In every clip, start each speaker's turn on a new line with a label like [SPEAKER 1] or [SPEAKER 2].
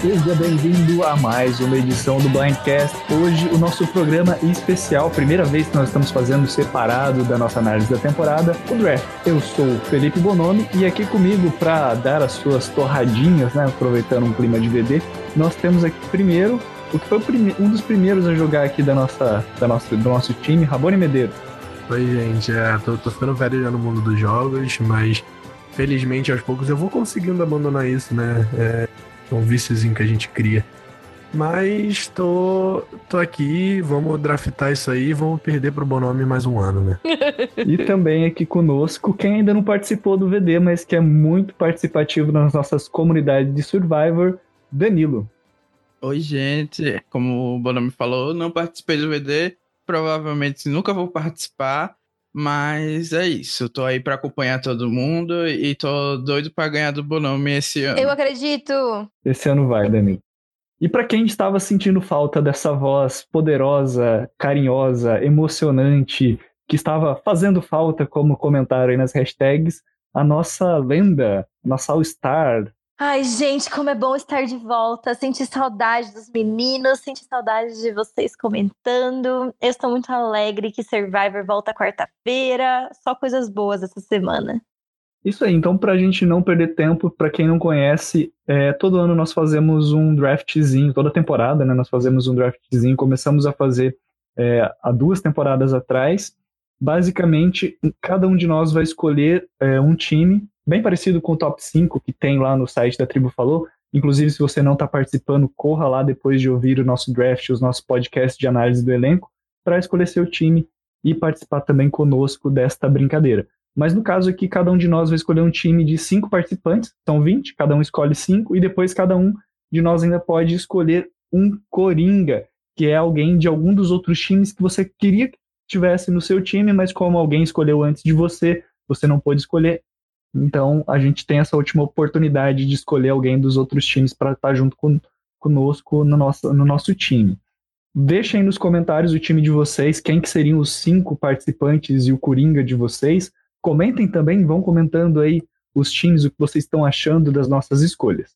[SPEAKER 1] Seja bem-vindo a mais uma edição do Blindcast. Hoje, o nosso programa especial, primeira vez que nós estamos fazendo separado da nossa análise da temporada, o draft. Eu sou o Felipe Bonomi e aqui comigo para dar as suas torradinhas, né, aproveitando um clima de VD, nós temos aqui primeiro o que foi um dos primeiros a jogar aqui da nossa, da nossa, do nosso time, Rabone Medeiro.
[SPEAKER 2] Oi, gente. É, tô, tô ficando velho já no mundo dos jogos, mas felizmente aos poucos eu vou conseguindo abandonar isso, né? É, é um víciozinho que a gente cria. Mas tô, tô aqui, vamos draftar isso aí, vamos perder pro Bonome mais um ano, né?
[SPEAKER 1] e também aqui conosco, quem ainda não participou do VD, mas que é muito participativo nas nossas comunidades de Survivor, Danilo.
[SPEAKER 3] Oi, gente. Como o Bonome falou, não participei do VD, provavelmente nunca vou participar, mas é isso, tô aí para acompanhar todo mundo e tô doido para ganhar do Bonome esse ano.
[SPEAKER 4] Eu acredito.
[SPEAKER 1] Esse ano vai, Dani. E para quem estava sentindo falta dessa voz poderosa, carinhosa, emocionante, que estava fazendo falta, como comentaram aí nas hashtags, a nossa lenda, nossa All-Star,
[SPEAKER 4] Ai, gente, como é bom estar de volta. Senti saudade dos meninos, senti saudade de vocês comentando. Eu estou muito alegre que Survivor volta quarta-feira. Só coisas boas essa semana.
[SPEAKER 1] Isso aí, então, para a gente não perder tempo, para quem não conhece, é, todo ano nós fazemos um draftzinho, toda temporada, né? Nós fazemos um draftzinho. Começamos a fazer é, há duas temporadas atrás. Basicamente, cada um de nós vai escolher é, um time bem parecido com o top 5 que tem lá no site da Tribo Falou. Inclusive, se você não está participando, corra lá depois de ouvir o nosso draft, os nossos podcasts de análise do elenco, para escolher seu time e participar também conosco desta brincadeira. Mas no caso aqui, cada um de nós vai escolher um time de cinco participantes, são 20, cada um escolhe cinco, e depois cada um de nós ainda pode escolher um coringa, que é alguém de algum dos outros times que você queria que tivesse no seu time, mas como alguém escolheu antes de você, você não pôde escolher, então a gente tem essa última oportunidade de escolher alguém dos outros times para estar tá junto com, conosco no nosso, no nosso time. Deixem nos comentários o time de vocês, quem que seriam os cinco participantes e o Coringa de vocês. Comentem também, vão comentando aí os times, o que vocês estão achando das nossas escolhas.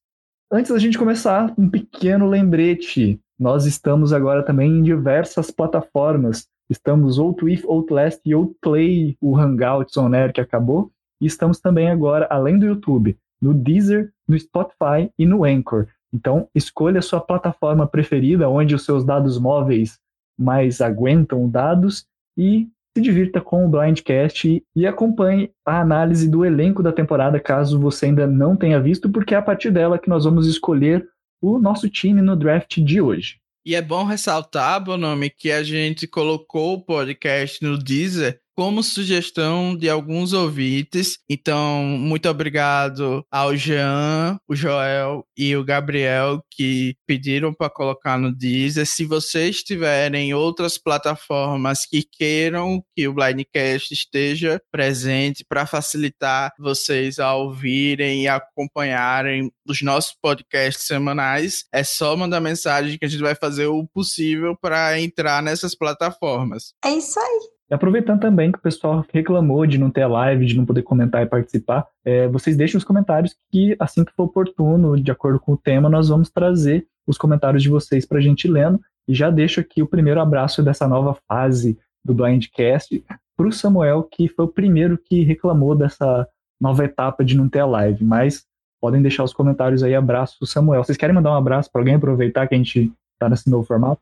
[SPEAKER 1] Antes da gente começar, um pequeno lembrete. Nós estamos agora também em diversas plataformas. Estamos ou Twif, Outlast e Outplay, o Hangouts On Air que acabou. E estamos também agora, além do YouTube, no Deezer, no Spotify e no Anchor. Então, escolha a sua plataforma preferida, onde os seus dados móveis mais aguentam dados e se divirta com o Blindcast e acompanhe a análise do elenco da temporada, caso você ainda não tenha visto, porque é a partir dela que nós vamos escolher o nosso time no draft de hoje.
[SPEAKER 3] E é bom ressaltar, Bonome, que a gente colocou o podcast no Deezer como sugestão de alguns ouvintes. Então, muito obrigado ao Jean, o Joel e o Gabriel que pediram para colocar no Deezer. Se vocês tiverem outras plataformas que queiram que o Blindcast esteja presente para facilitar vocês a ouvirem e acompanharem os nossos podcasts semanais, é só mandar mensagem que a gente vai fazer o possível para entrar nessas plataformas.
[SPEAKER 4] É isso aí.
[SPEAKER 1] E aproveitando também que o pessoal reclamou de não ter live, de não poder comentar e participar, é, vocês deixem os comentários que, assim que for oportuno, de acordo com o tema, nós vamos trazer os comentários de vocês para a gente lendo. E já deixo aqui o primeiro abraço dessa nova fase do Blindcast para o Samuel, que foi o primeiro que reclamou dessa nova etapa de não ter a live. Mas podem deixar os comentários aí. Abraço, Samuel. Vocês querem mandar um abraço para alguém aproveitar que a gente está nesse novo formato?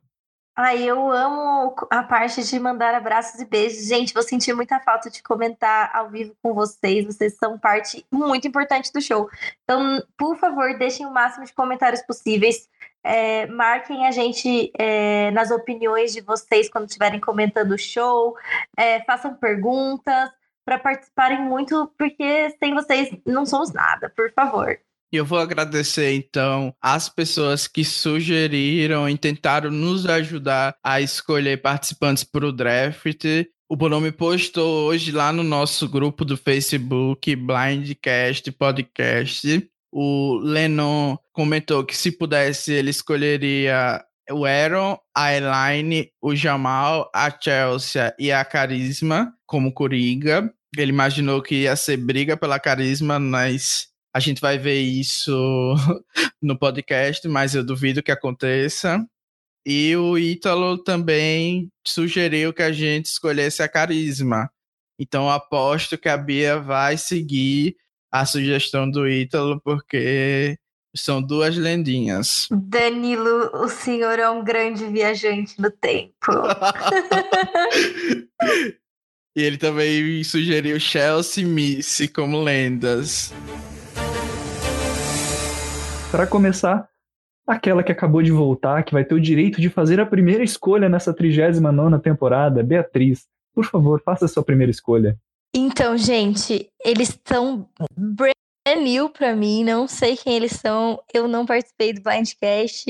[SPEAKER 4] Ai, eu amo a parte de mandar abraços e beijos. Gente, vou sentir muita falta de comentar ao vivo com vocês. Vocês são parte muito importante do show. Então, por favor, deixem o máximo de comentários possíveis. É, marquem a gente é, nas opiniões de vocês quando estiverem comentando o show. É, façam perguntas para participarem muito, porque sem vocês não somos nada, por favor.
[SPEAKER 3] Eu vou agradecer então as pessoas que sugeriram e tentaram nos ajudar a escolher participantes para o draft. O Bonome postou hoje lá no nosso grupo do Facebook, Blindcast Podcast. O Lennon comentou que se pudesse ele escolheria o Aaron, a Elaine, o Jamal, a Chelsea e a Carisma como Coringa. Ele imaginou que ia ser briga pela Carisma, mas A gente vai ver isso no podcast, mas eu duvido que aconteça. E o Ítalo também sugeriu que a gente escolhesse a carisma. Então aposto que a Bia vai seguir a sugestão do Ítalo, porque são duas lendinhas.
[SPEAKER 4] Danilo, o senhor é um grande viajante no tempo.
[SPEAKER 3] e ele também sugeriu Chelsea e Missy como lendas.
[SPEAKER 1] Para começar, aquela que acabou de voltar, que vai ter o direito de fazer a primeira escolha nessa 39 temporada, Beatriz. Por favor, faça a sua primeira escolha.
[SPEAKER 4] Então, gente, eles estão brand new pra mim, não sei quem eles são. Eu não participei do Blindcast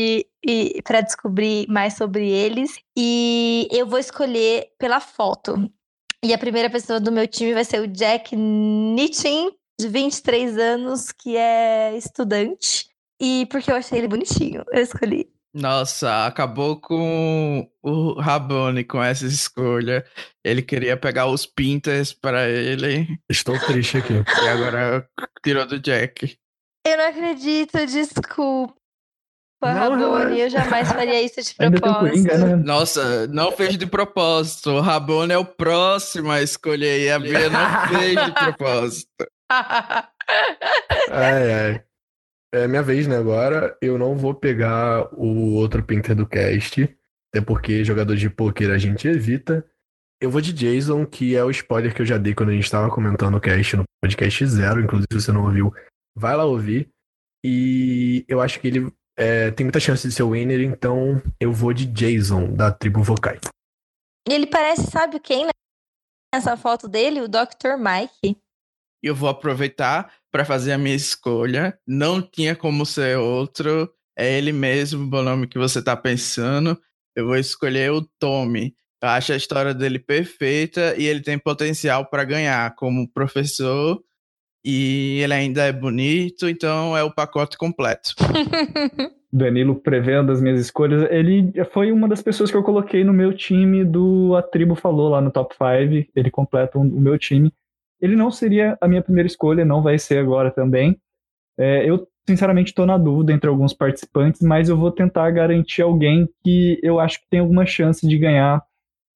[SPEAKER 4] e para descobrir mais sobre eles e eu vou escolher pela foto. E a primeira pessoa do meu time vai ser o Jack Nitchin, de 23 anos, que é estudante. E porque eu achei ele bonitinho, eu escolhi.
[SPEAKER 3] Nossa, acabou com o Rabone com essa escolha. Ele queria pegar os Pintas para ele.
[SPEAKER 2] Estou triste aqui.
[SPEAKER 3] E agora tirou do Jack.
[SPEAKER 4] Eu não acredito, desculpa. Rabone, eu jamais faria isso de propósito. Né?
[SPEAKER 3] Nossa, não fez de propósito. O Rabone é o próximo a escolher e a Bia não fez de propósito.
[SPEAKER 2] ai, ai. É minha vez, né? Agora eu não vou pegar o outro Pinter do cast, até porque jogador de poker a gente evita. Eu vou de Jason, que é o spoiler que eu já dei quando a gente estava comentando o cast no podcast zero. Inclusive, se você não ouviu, vai lá ouvir. E eu acho que ele é, tem muita chance de ser o winner, então eu vou de Jason, da tribo Vokai.
[SPEAKER 4] Ele parece, sabe quem nessa foto dele? O Dr. Mike.
[SPEAKER 3] Eu vou aproveitar para fazer a minha escolha. Não tinha como ser outro. É ele mesmo, o nome que você está pensando. Eu vou escolher o Tommy. Eu acho a história dele perfeita e ele tem potencial para ganhar como professor. E ele ainda é bonito, então é o pacote completo.
[SPEAKER 1] Danilo prevendo as minhas escolhas, ele foi uma das pessoas que eu coloquei no meu time do A Tribo Falou lá no Top 5. Ele completa o meu time. Ele não seria a minha primeira escolha, não vai ser agora também. É, eu, sinceramente, estou na dúvida entre alguns participantes, mas eu vou tentar garantir alguém que eu acho que tem alguma chance de ganhar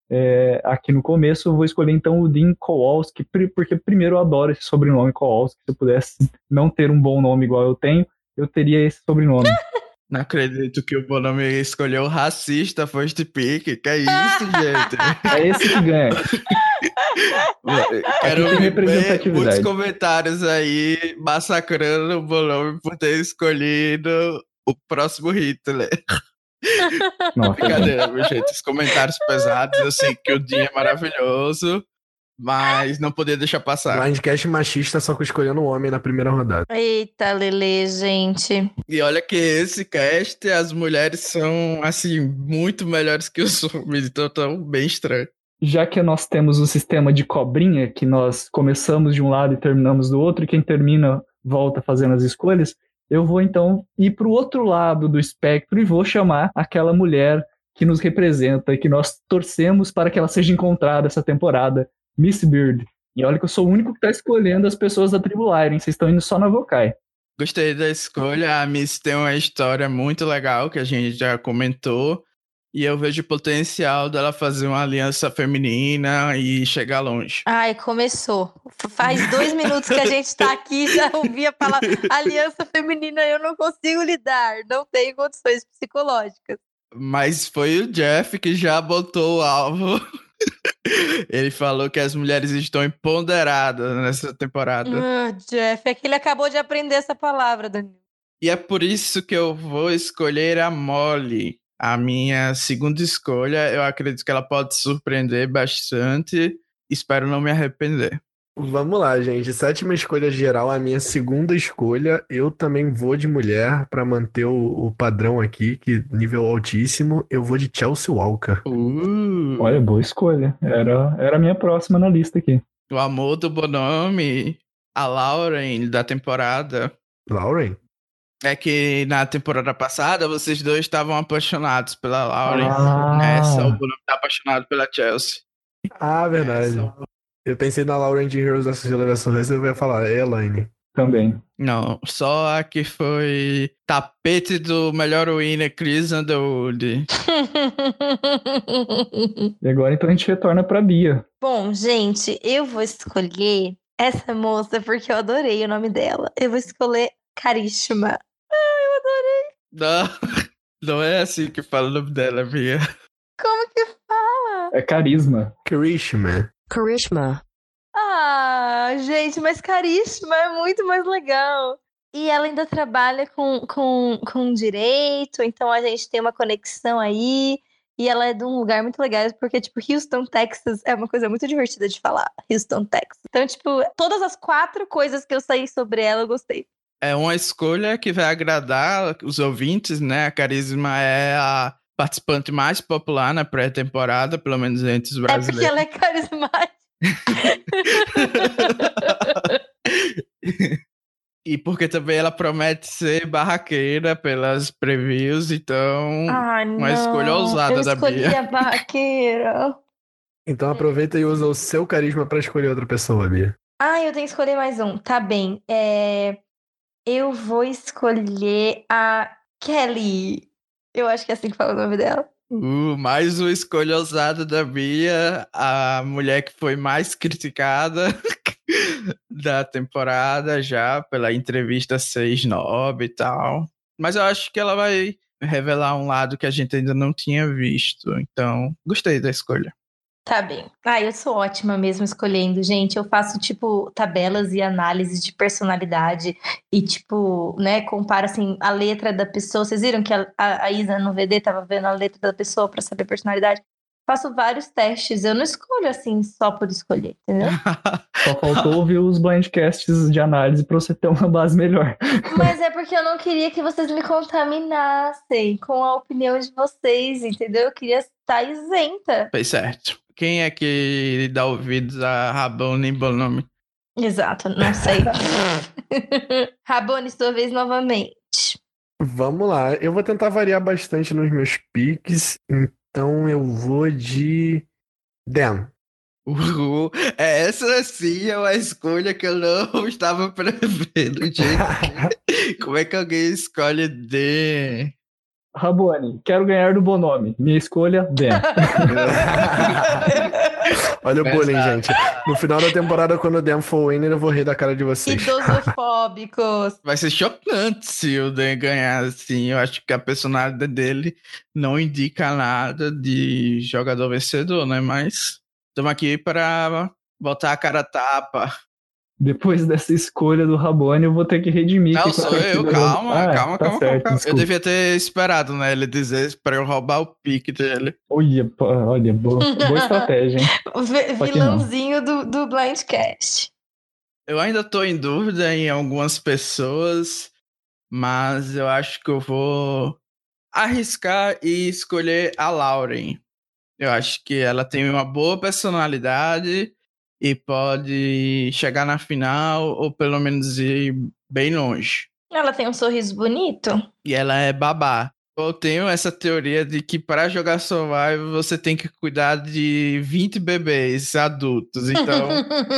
[SPEAKER 1] é, aqui no começo. Eu vou escolher então o Dean Kowalski, porque primeiro eu adoro esse sobrenome Kowalski. Se eu pudesse não ter um bom nome igual eu tenho, eu teria esse sobrenome.
[SPEAKER 3] Não acredito que o Bonami escolheu racista first pick. Que é isso, gente?
[SPEAKER 1] É esse que ganha.
[SPEAKER 3] Quero ver muitos comentários aí massacrando o Bonami por ter escolhido o próximo Hitler. Nossa, Brincadeira, meu gente. Os comentários pesados, eu sei que o dia é maravilhoso. Mas não poder deixar passar.
[SPEAKER 2] Blindcast machista só com escolhendo um homem na primeira rodada.
[SPEAKER 4] Eita, Lele, gente.
[SPEAKER 3] E olha que esse cast, as mulheres são, assim, muito melhores que os homens, então tão bem estranho.
[SPEAKER 1] Já que nós temos o sistema de cobrinha, que nós começamos de um lado e terminamos do outro, e quem termina volta fazendo as escolhas, eu vou então ir para o outro lado do espectro e vou chamar aquela mulher que nos representa, que nós torcemos para que ela seja encontrada essa temporada, Miss Beard. E olha que eu sou o único que tá escolhendo as pessoas da tribo Lyren. Vocês estão indo só na Vokai.
[SPEAKER 3] Gostei da escolha. A Miss tem uma história muito legal que a gente já comentou. E eu vejo o potencial dela fazer uma aliança feminina e chegar longe.
[SPEAKER 4] Ai, começou. Faz dois minutos que a gente tá aqui já ouvi a palavra aliança feminina. Eu não consigo lidar. Não tenho condições psicológicas.
[SPEAKER 3] Mas foi o Jeff que já botou o alvo ele falou que as mulheres estão empoderadas nessa temporada.
[SPEAKER 4] Uh, Jeff, é que ele acabou de aprender essa palavra, Danilo.
[SPEAKER 3] E é por isso que eu vou escolher a Molly, a minha segunda escolha. Eu acredito que ela pode surpreender bastante. Espero não me arrepender.
[SPEAKER 2] Vamos lá, gente. Sétima escolha geral, a minha segunda escolha. Eu também vou de mulher para manter o, o, padrão aqui, que nível altíssimo. Eu vou de Chelsea Walker.
[SPEAKER 3] Uh.
[SPEAKER 1] Olha, boa escolha. Era, era a minha próxima na lista aqui.
[SPEAKER 3] O amor do Bonome, a Lauren da temporada.
[SPEAKER 2] Lauren?
[SPEAKER 3] É que na temporada passada vocês dois estavam apaixonados pela Lauren. Ah. Nessa, o Bonome tá apaixonado pela Chelsea.
[SPEAKER 2] Ah, verdade. Essa, eu pensei na Lauren de Heroes da Celebração, eu ia falar, é Elaine.
[SPEAKER 1] Também.
[SPEAKER 3] Não, só a que foi tapete do melhor winner, Chris Underwood.
[SPEAKER 1] E agora então a gente retorna pra Bia.
[SPEAKER 4] Bom, gente, eu vou escolher essa moça porque eu adorei o nome dela. Eu vou escolher Carisma.
[SPEAKER 3] Não, não é assim que fala o nome dela, Bia.
[SPEAKER 4] Como que fala?
[SPEAKER 1] É carisma.
[SPEAKER 2] Karishma.
[SPEAKER 5] Karishma.
[SPEAKER 4] Ah, gente, mas Carisma é muito mais legal. E ela ainda trabalha com, com, com direito, então a gente tem uma conexão aí. E ela é de um lugar muito legal, porque, tipo, Houston, Texas é uma coisa muito divertida de falar. Houston, Texas. Então, tipo, todas as quatro coisas que eu saí sobre ela, eu gostei.
[SPEAKER 3] É uma escolha que vai agradar os ouvintes, né? A Carisma é a participante mais popular na pré-temporada, pelo menos entre os
[SPEAKER 4] É porque
[SPEAKER 3] brasileiros.
[SPEAKER 4] ela é carismática.
[SPEAKER 3] E porque também ela promete ser barraqueira pelas previews, então
[SPEAKER 4] Ai, não.
[SPEAKER 3] uma escolha ousada
[SPEAKER 4] eu
[SPEAKER 3] da
[SPEAKER 4] escolhi
[SPEAKER 3] Bia.
[SPEAKER 4] a barraqueira.
[SPEAKER 2] Então aproveita e usa o seu carisma pra escolher outra pessoa, Bia.
[SPEAKER 4] Ah, eu tenho que escolher mais um. Tá bem. É... Eu vou escolher a Kelly. Eu acho que é assim que fala o nome dela.
[SPEAKER 3] Uh, mais uma escolha ousada da Bia, a mulher que foi mais criticada da temporada já pela entrevista 6-9 e tal. Mas eu acho que ela vai revelar um lado que a gente ainda não tinha visto. Então, gostei da escolha.
[SPEAKER 4] Tá bem. Ah, eu sou ótima mesmo escolhendo, gente. Eu faço, tipo, tabelas e análises de personalidade e, tipo, né, comparo, assim, a letra da pessoa. Vocês viram que a, a, a Isa no VD tava vendo a letra da pessoa pra saber personalidade? Faço vários testes. Eu não escolho, assim, só por escolher, entendeu?
[SPEAKER 1] Só faltou ouvir os blindcasts de análise pra você ter uma base melhor.
[SPEAKER 4] Mas é porque eu não queria que vocês me contaminassem com a opinião de vocês, entendeu? Eu queria estar isenta.
[SPEAKER 3] Fez certo. Quem é que dá ouvidos a Rabone Bonome?
[SPEAKER 4] Exato, não sei. Rabone, sua vez novamente.
[SPEAKER 2] Vamos lá. Eu vou tentar variar bastante nos meus picks. Então eu vou de. Dan.
[SPEAKER 3] Uhul. Essa sim é uma escolha que eu não estava prevendo, gente. Como é que alguém escolhe D?
[SPEAKER 1] Rabone, quero ganhar do Bonome. Minha escolha, Dan.
[SPEAKER 2] Olha o bullying, gente. No final da temporada, quando o Dan for o winner, eu vou rir da cara de vocês.
[SPEAKER 4] Idosofóbicos.
[SPEAKER 3] Vai ser chocante se o Dan ganhar assim. Eu acho que a personalidade dele não indica nada de jogador vencedor, né? Mas estamos aqui para botar a cara a tapa.
[SPEAKER 1] Depois dessa escolha do Rabone, eu vou ter que redimir.
[SPEAKER 3] Não,
[SPEAKER 1] que
[SPEAKER 3] sou eu,
[SPEAKER 1] torcida-
[SPEAKER 3] calma,
[SPEAKER 1] Ah,
[SPEAKER 3] calma,
[SPEAKER 1] tá
[SPEAKER 3] calma,
[SPEAKER 1] certo,
[SPEAKER 3] calma. Eu devia ter esperado, né? Ele dizer para eu roubar o pique dele.
[SPEAKER 1] Olha, olha, boa, boa estratégia, hein?
[SPEAKER 4] O vilãozinho do, do Blindcast.
[SPEAKER 3] Eu ainda tô em dúvida em algumas pessoas, mas eu acho que eu vou arriscar e escolher a Lauren. Eu acho que ela tem uma boa personalidade e pode chegar na final ou pelo menos ir bem longe.
[SPEAKER 4] Ela tem um sorriso bonito.
[SPEAKER 3] E ela é babá. Eu tenho essa teoria de que para jogar Survival você tem que cuidar de 20 bebês adultos. Então,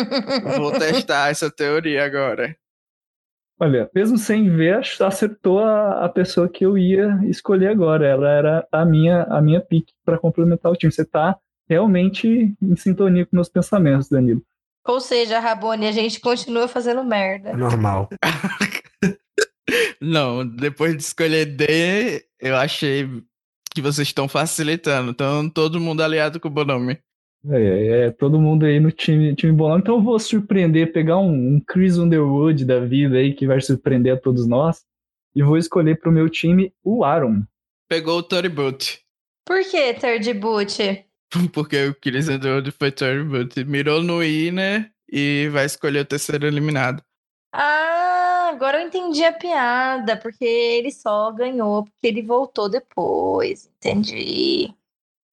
[SPEAKER 3] vou testar essa teoria agora.
[SPEAKER 1] Olha, mesmo sem ver, acertou a, a pessoa que eu ia escolher agora. Ela era a minha, a minha pick para complementar o time. Você tá realmente em sintonia com meus pensamentos, Danilo.
[SPEAKER 4] Ou seja, Rabone, a gente continua fazendo merda.
[SPEAKER 2] É normal.
[SPEAKER 3] Não, depois de escolher D, eu achei que vocês estão facilitando. Então, todo mundo aliado com o Bonome.
[SPEAKER 1] É, é, todo mundo aí no time, time bolão. Então eu vou surpreender, pegar um, um Chris Underwood da vida aí, que vai surpreender a todos nós. E vou escolher pro meu time o Aaron.
[SPEAKER 3] Pegou o Tory Boot.
[SPEAKER 4] Por que third boot?
[SPEAKER 3] Porque o Chris Underwood foi Boot. Mirou no winner e vai escolher o terceiro eliminado.
[SPEAKER 4] Ah, agora eu entendi a piada, porque ele só ganhou porque ele voltou depois. Entendi.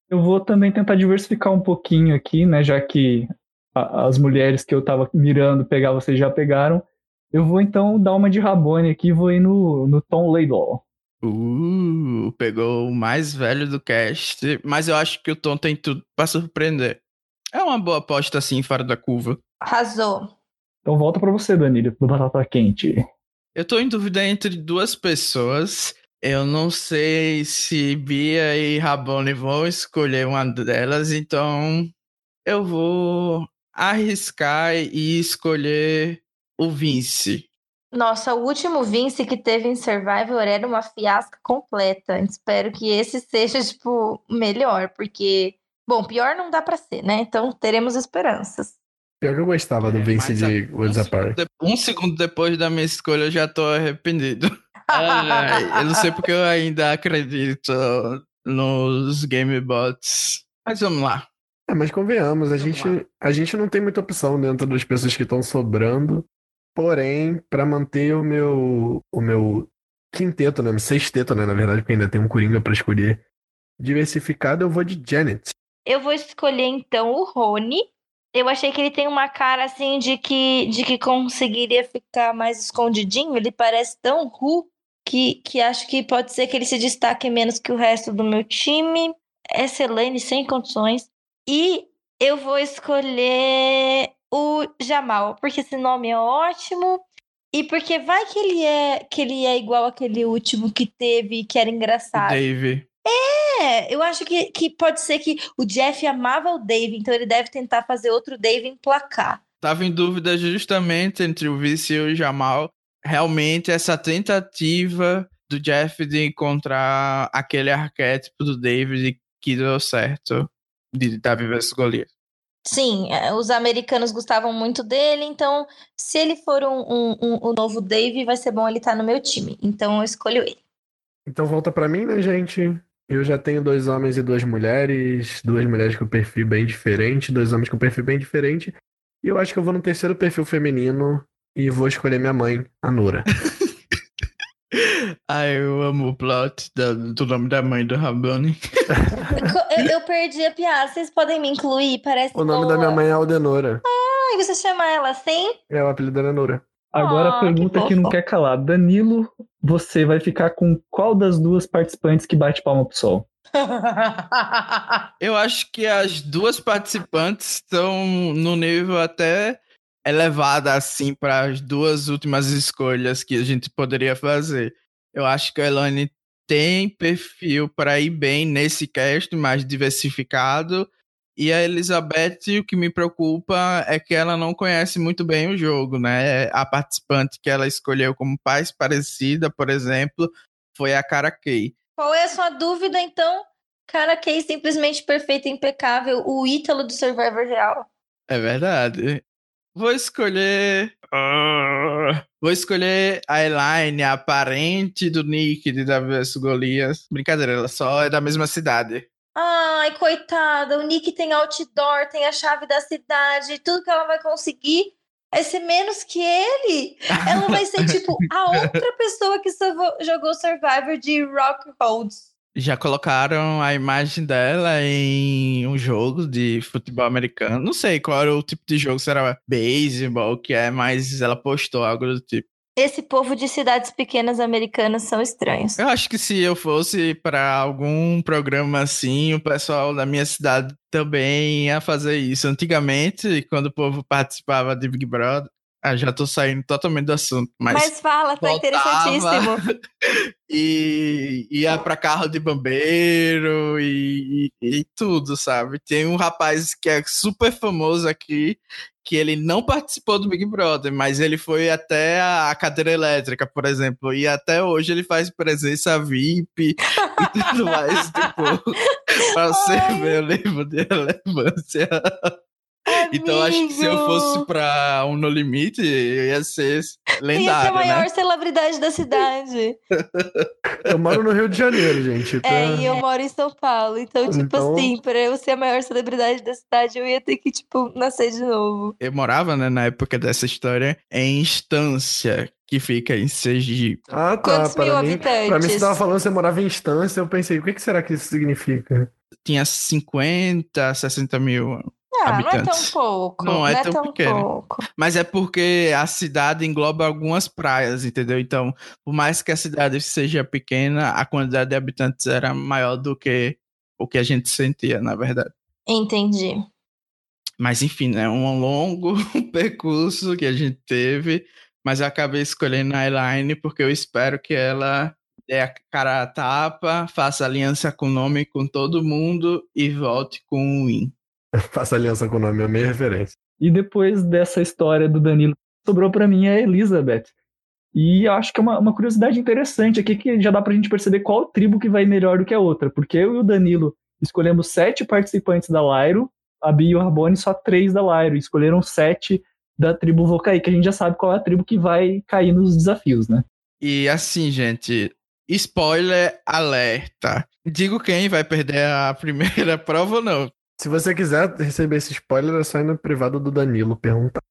[SPEAKER 1] Eu vou também tentar diversificar um pouquinho aqui, né? Já que a- as mulheres que eu tava mirando pegar, vocês já pegaram. Eu vou então dar uma de Rabone aqui e vou ir no, no Tom Laidlaw.
[SPEAKER 3] Uh, pegou o mais velho do cast. Mas eu acho que o Tom tem tudo pra surpreender. É uma boa aposta assim, fora da curva.
[SPEAKER 4] Arrasou.
[SPEAKER 1] Então volta para você, Danilo, do Batata Quente.
[SPEAKER 3] Eu tô em dúvida entre duas pessoas. Eu não sei se Bia e Rabone vão escolher uma delas, então eu vou arriscar e escolher o Vince.
[SPEAKER 4] Nossa, o último Vince que teve em Survivor era uma fiasca completa. Espero que esse seja, tipo, melhor, porque, bom, pior não dá para ser, né? Então teremos esperanças.
[SPEAKER 2] Pior que eu gostava do Vince
[SPEAKER 3] Mas,
[SPEAKER 2] de
[SPEAKER 3] um
[SPEAKER 2] Woods
[SPEAKER 3] segundo
[SPEAKER 2] Apart.
[SPEAKER 3] de- Um segundo depois da minha escolha, eu já tô arrependido. Ai, eu não sei porque eu ainda acredito nos GameBots. Mas vamos lá.
[SPEAKER 2] É, mas convenhamos, a
[SPEAKER 3] Vamos
[SPEAKER 2] gente, a gente não tem muita opção dentro das pessoas que estão sobrando. Porém, para manter o meu, o meu quinteto, né? Sexteto, né? Na verdade, porque ainda tem um Coringa para escolher. Diversificado, eu vou de Janet.
[SPEAKER 4] Eu vou escolher então o Rony. Eu achei que ele tem uma cara assim de que, de que conseguiria ficar mais escondidinho. Ele parece tão ru que, que acho que pode ser que ele se destaque menos que o resto do meu time. Essa sem condições. E eu vou escolher o Jamal, porque esse nome é ótimo. E porque vai que ele é que ele é igual aquele último que teve, que era engraçado.
[SPEAKER 3] Dave.
[SPEAKER 4] É, eu acho que, que pode ser que o Jeff amava o Dave, então ele deve tentar fazer outro Dave emplacar.
[SPEAKER 3] Tava em dúvida justamente entre o Vice e o Jamal. Realmente, essa tentativa do Jeff de encontrar aquele arquétipo do David que deu certo de Davi vs Goliath.
[SPEAKER 4] Sim, é, os americanos gostavam muito dele, então se ele for um, um, um- um novo Dave, vai ser bom ele estar no meu time. Então eu escolho ele.
[SPEAKER 2] Então volta pra mim, né, gente? Eu já tenho dois homens e duas mulheres, duas mulheres com perfil bem diferente, dois homens com perfil bem diferente. E eu acho que eu vou no terceiro perfil feminino e vou escolher minha mãe, a Nora.
[SPEAKER 3] Ai, eu amo o plot da- do nome da mãe do Rabone.
[SPEAKER 4] Co- Eu, eu perdi a piada, vocês podem me incluir? Parece
[SPEAKER 2] O nome da
[SPEAKER 4] boa.
[SPEAKER 2] minha mãe é Aldenora.
[SPEAKER 4] Ai, você chama ela assim?
[SPEAKER 2] É o apelido é Nora.
[SPEAKER 1] Agora
[SPEAKER 4] Ah,
[SPEAKER 1] a pergunta
[SPEAKER 4] que
[SPEAKER 1] que, não quer calar. Danilo, você vai ficar com qual das duas participantes que bate palma pro sol?
[SPEAKER 3] Eu acho que as duas participantes estão no nível até elevado assim para as duas últimas escolhas que a gente poderia fazer. Eu acho que a Elaine tem perfil para ir bem nesse cast mais diversificado. E a Elizabeth, o que me preocupa é que ela não conhece muito bem o jogo, né? A participante que ela escolheu como paz parecida, por exemplo, foi a Cara Kay.
[SPEAKER 4] Qual é a sua dúvida, então? Cara, que simplesmente perfeito, impecável, o Ítalo do Survivor Real.
[SPEAKER 3] É verdade. Vou escolher. Ah, vou escolher a Elaine, a parente do Nick de Davi vs Golias. Brincadeira, ela só é da mesma cidade.
[SPEAKER 4] Ai, coitada, o Nick tem outdoor, tem a chave da cidade, tudo que ela vai conseguir é ser menos que ele. Ela vai ser, tipo, a outra pessoa que jogou Survivor de Rockholds.
[SPEAKER 3] Já colocaram a imagem dela em um jogo de futebol americano. Não sei qual era o tipo de jogo, se era beisebol, o que é, mas ela postou algo do tipo.
[SPEAKER 4] Esse povo de cidades pequenas americanas são estranhos.
[SPEAKER 3] Eu acho que se eu fosse para algum programa assim, o pessoal da minha cidade também ia fazer isso. Antigamente, quando o povo participava de Big Brother, ah, já tô saindo totalmente do assunto, mas,
[SPEAKER 4] Mas, fala, tá
[SPEAKER 3] voltava
[SPEAKER 4] interessantíssimo.
[SPEAKER 3] e ia para carro de bombeiro e, e, e tudo, sabe? Tem um rapaz que é super famoso aqui que ele não participou do Big Brother, mas ele foi até a cadeira elétrica, por exemplo, e até hoje ele faz presença VIP e tudo mais, tipo, pra você ver o nível de relevância. Então acho que se eu fosse pra um No Limite, eu ia ser
[SPEAKER 4] Ia ser a
[SPEAKER 3] lendário,
[SPEAKER 4] maior
[SPEAKER 3] né?
[SPEAKER 4] celebridade da cidade.
[SPEAKER 2] Eu moro no Rio de Janeiro, gente. tá?
[SPEAKER 4] É, e eu moro em São Paulo. Então, tipo
[SPEAKER 2] Então-
[SPEAKER 4] assim, pra eu ser a maior celebridade da cidade, eu ia ter que, tipo, nascer de novo.
[SPEAKER 3] Eu morava, né, na época dessa história, em Instância, que fica em Sergipe.
[SPEAKER 2] Ah, tá.
[SPEAKER 4] Quantos mil
[SPEAKER 2] Para mim,
[SPEAKER 4] habitantes?
[SPEAKER 2] pra mim, você tava falando que você morava em instância. Eu pensei, o que, que será que isso significa?
[SPEAKER 3] Tinha 50, 60 mil.
[SPEAKER 4] Ah, não é tão
[SPEAKER 3] Habitantes.
[SPEAKER 4] pouco.
[SPEAKER 3] Não é tão pequeno.
[SPEAKER 4] pouco.
[SPEAKER 3] Mas é porque a cidade engloba algumas praias, entendeu? Então, por mais que a cidade seja pequena, a quantidade de habitantes era maior do que o que a gente sentia, na verdade.
[SPEAKER 4] Entendi.
[SPEAKER 3] Mas enfim, é né, um longo percurso que a gente teve, mas eu acabei escolhendo a Elaine porque eu espero que ela dê a cara a tapa, faça aliança com o nome com todo mundo e volte com o Win.
[SPEAKER 2] faça aliança com o nome, é a minha referência.
[SPEAKER 1] E depois dessa história do Danilo, sobrou para mim a Elizabeth. E acho que é uma, uma, curiosidade interessante aqui que já dá pra gente perceber qual tribo que vai melhor do que a outra. Porque eu e o Danilo escolhemos sete participantes da Lyro, a Bia e o Rabone só três da Lyro. Escolheram sete da tribo Vocaí, que a gente já sabe qual é a tribo que vai cair nos desafios, né?
[SPEAKER 3] E assim, gente, spoiler alerta. Digo quem vai perder a primeira prova ou não.
[SPEAKER 2] Se você quiser receber esse spoiler, é só ir no privado do Danilo perguntar.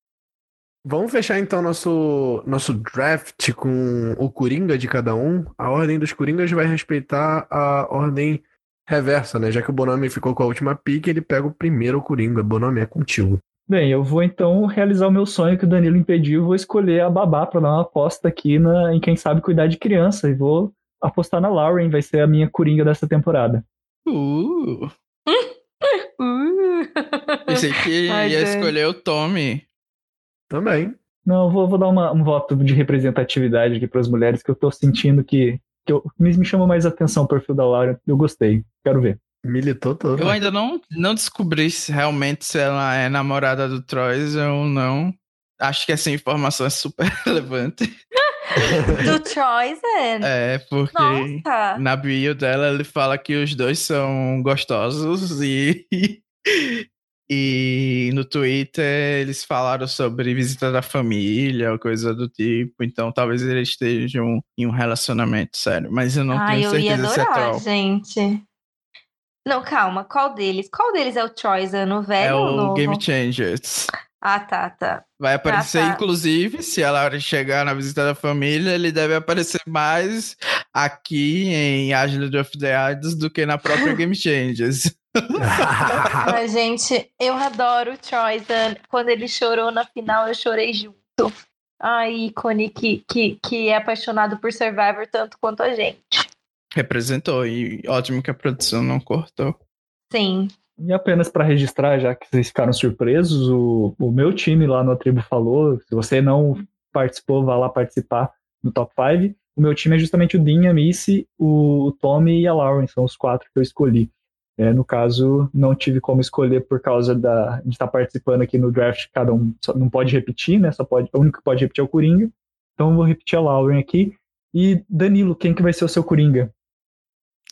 [SPEAKER 2] Vamos fechar então nosso, nosso draft com o Coringa de cada um. A ordem dos Coringas vai respeitar a ordem reversa, né? Já que o Bonami ficou com a última pique, ele pega o primeiro Coringa. Bonami é contigo.
[SPEAKER 1] Bem, eu vou então realizar o meu sonho que o Danilo impediu. Vou escolher a Babá para dar uma aposta aqui na, em quem sabe cuidar de criança. E vou apostar na Lauren, vai ser a minha Coringa dessa temporada.
[SPEAKER 3] Uh! Uh. Pensei que Ai, ia gente. escolher o Tommy.
[SPEAKER 2] Também.
[SPEAKER 1] Não, vou, vou dar uma, um voto de representatividade aqui para as mulheres que eu tô sentindo que, que eu, me, me chama mais atenção o perfil da Laura. Eu gostei. Quero ver.
[SPEAKER 2] Militou todo.
[SPEAKER 3] Eu ainda não, não descobri se realmente se ela é namorada do Troyes ou não. Acho que essa informação é super relevante.
[SPEAKER 4] do Troyes
[SPEAKER 3] é. É, porque Nossa. na bio dela ele fala que os dois são gostosos e, e no Twitter eles falaram sobre visita da família, coisa do tipo. Então talvez eles estejam em um relacionamento sério. Mas eu não Ai, tenho certeza eu ia adorar, se é troll.
[SPEAKER 4] gente. Não, calma. Qual deles? Qual deles é o Choice? No velho
[SPEAKER 3] é
[SPEAKER 4] ou no novo?
[SPEAKER 3] Game Changers.
[SPEAKER 4] Ah, tá, tá.
[SPEAKER 3] Vai aparecer, ah, tá. inclusive, se a Laura chegar na visita da família, ele deve aparecer mais aqui em Agility of the Hades do que na própria Game Changers.
[SPEAKER 4] Mas, gente, eu adoro o Choice. Quando ele chorou na final, eu chorei junto. Ai, ícone que, que, que é apaixonado por Survivor tanto quanto a gente.
[SPEAKER 3] Representou, e ótimo que a produção não cortou.
[SPEAKER 4] Sim.
[SPEAKER 1] E apenas para registrar, já que vocês ficaram surpresos, o, o meu time lá no Tribo falou: se você não participou, vá lá participar no top 5. O meu time é justamente o Dean, a Missy, o, o Tommy e a Lauren, são os quatro que eu escolhi. É, no caso, não tive como escolher por causa da, de estar participando aqui no draft, cada um não pode repetir, né? Só pode, o único que pode repetir é o Coringa. Então eu vou repetir a Lauren aqui. E Danilo, quem que vai ser o seu Coringa?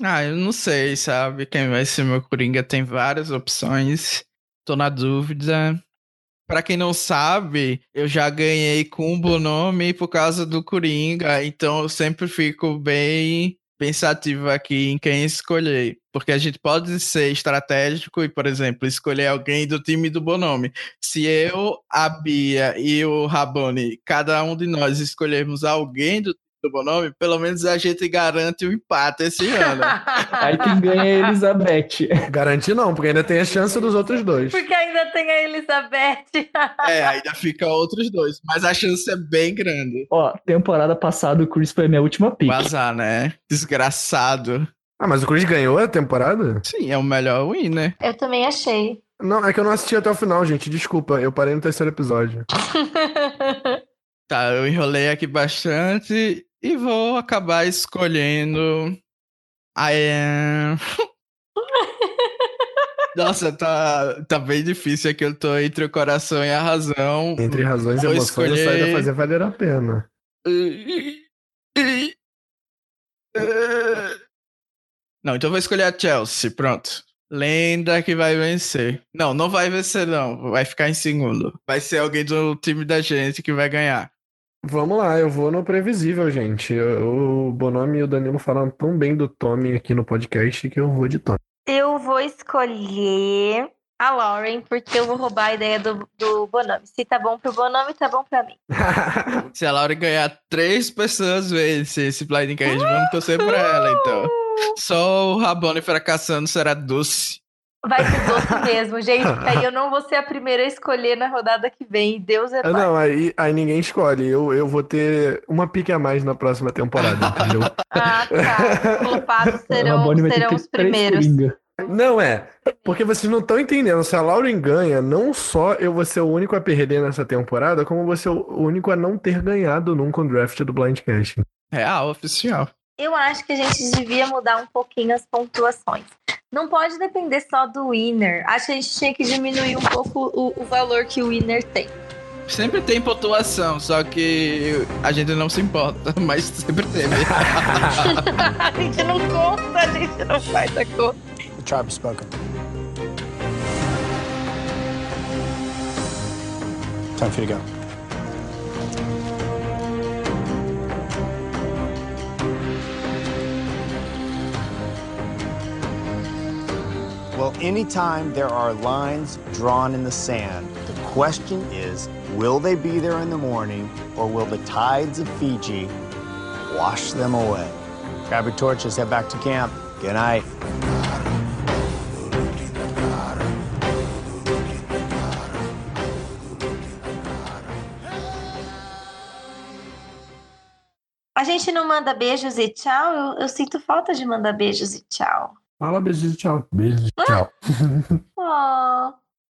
[SPEAKER 3] Ah, eu não sei, sabe? Quem vai ser meu Coringa tem várias opções. Tô na dúvida. Pra quem não sabe, eu já ganhei com o Bonome por causa do Coringa, então eu sempre fico bem pensativo aqui em quem escolher. Porque a gente pode ser estratégico e, por exemplo, escolher alguém do time do Bonome. Se eu, a Bia e o Rabone, cada um de nós escolhermos alguém do do Bonome, pelo menos a gente garante o empate esse ano.
[SPEAKER 1] Aí quem ganha é a Elizabeth.
[SPEAKER 2] Garante não, porque ainda tem a chance dos outros dois.
[SPEAKER 4] Porque ainda tem a Elizabeth.
[SPEAKER 3] é, ainda fica outros dois, mas a chance é bem grande.
[SPEAKER 1] Ó, temporada passada o Chris foi minha última pick.
[SPEAKER 3] Vazar, né? Desgraçado.
[SPEAKER 2] Ah, mas o Chris ganhou a temporada?
[SPEAKER 3] Sim, é o melhor win, né?
[SPEAKER 4] Eu também achei.
[SPEAKER 2] Não, é que eu não assisti até o final, gente. Desculpa, eu parei no terceiro episódio.
[SPEAKER 3] tá, eu enrolei aqui bastante e vou acabar escolhendo. A. Nossa, tá, tá bem difícil aqui. Eu tô entre o coração e a razão.
[SPEAKER 2] Entre razões e emoções, escolher... a saída fazer valer a pena.
[SPEAKER 3] Não, então vou escolher a Chelsea. Pronto. Lenda que vai vencer. Não, não vai vencer, não. Vai ficar em segundo. Vai ser alguém do time da gente que vai ganhar.
[SPEAKER 2] Vamos lá, eu vou no previsível, gente. O Bonomi e o Danilo falaram tão bem do Tommy aqui no podcast que eu vou de Tommy.
[SPEAKER 4] Eu vou escolher a Lauren, porque eu vou roubar a ideia do, do Bonomi. Se tá bom pro Bonomi, tá bom pra mim.
[SPEAKER 3] Se a Lauren ganhar três pessoas vencer esse Blind Cage, vamos torcer pra ela, então. Só o Rabone fracassando será doce.
[SPEAKER 4] Vai ser doce mesmo, gente. Aí eu não vou ser a primeira a escolher na rodada que vem. Deus é pai.
[SPEAKER 2] Não, aí, aí ninguém escolhe. Eu, eu vou ter uma pique a mais na próxima temporada, entendeu?
[SPEAKER 4] ah, tá. Os culpados serão, serão os primeiros.
[SPEAKER 2] Não é. Porque vocês não estão entendendo. Se a Lauren ganha, não só eu vou ser o único a perder nessa temporada, como você o único a não ter ganhado nunca um draft do Blindcast.
[SPEAKER 3] Real, oficial.
[SPEAKER 4] Eu acho que a gente devia mudar um pouquinho as pontuações. Não pode depender só do winner. Acho que a gente tinha que diminuir um pouco o, o valor que o winner tem.
[SPEAKER 3] Sempre tem pontuação, só que a gente não se importa, mas sempre teve.
[SPEAKER 4] a gente não conta, a gente não faz a conta.
[SPEAKER 5] The tribe spoken. Time for you to go. Well, anytime there are lines drawn in the sand, the question is will they be there in the morning or will the tides of Fiji wash them away? Grab your torches, head back to camp. Good night.
[SPEAKER 4] A gente não manda beijos e tchau? Eu, eu sinto falta de mandar beijos e tchau.
[SPEAKER 2] Fala beijos e tchau. Beijos e tchau.
[SPEAKER 4] Oh.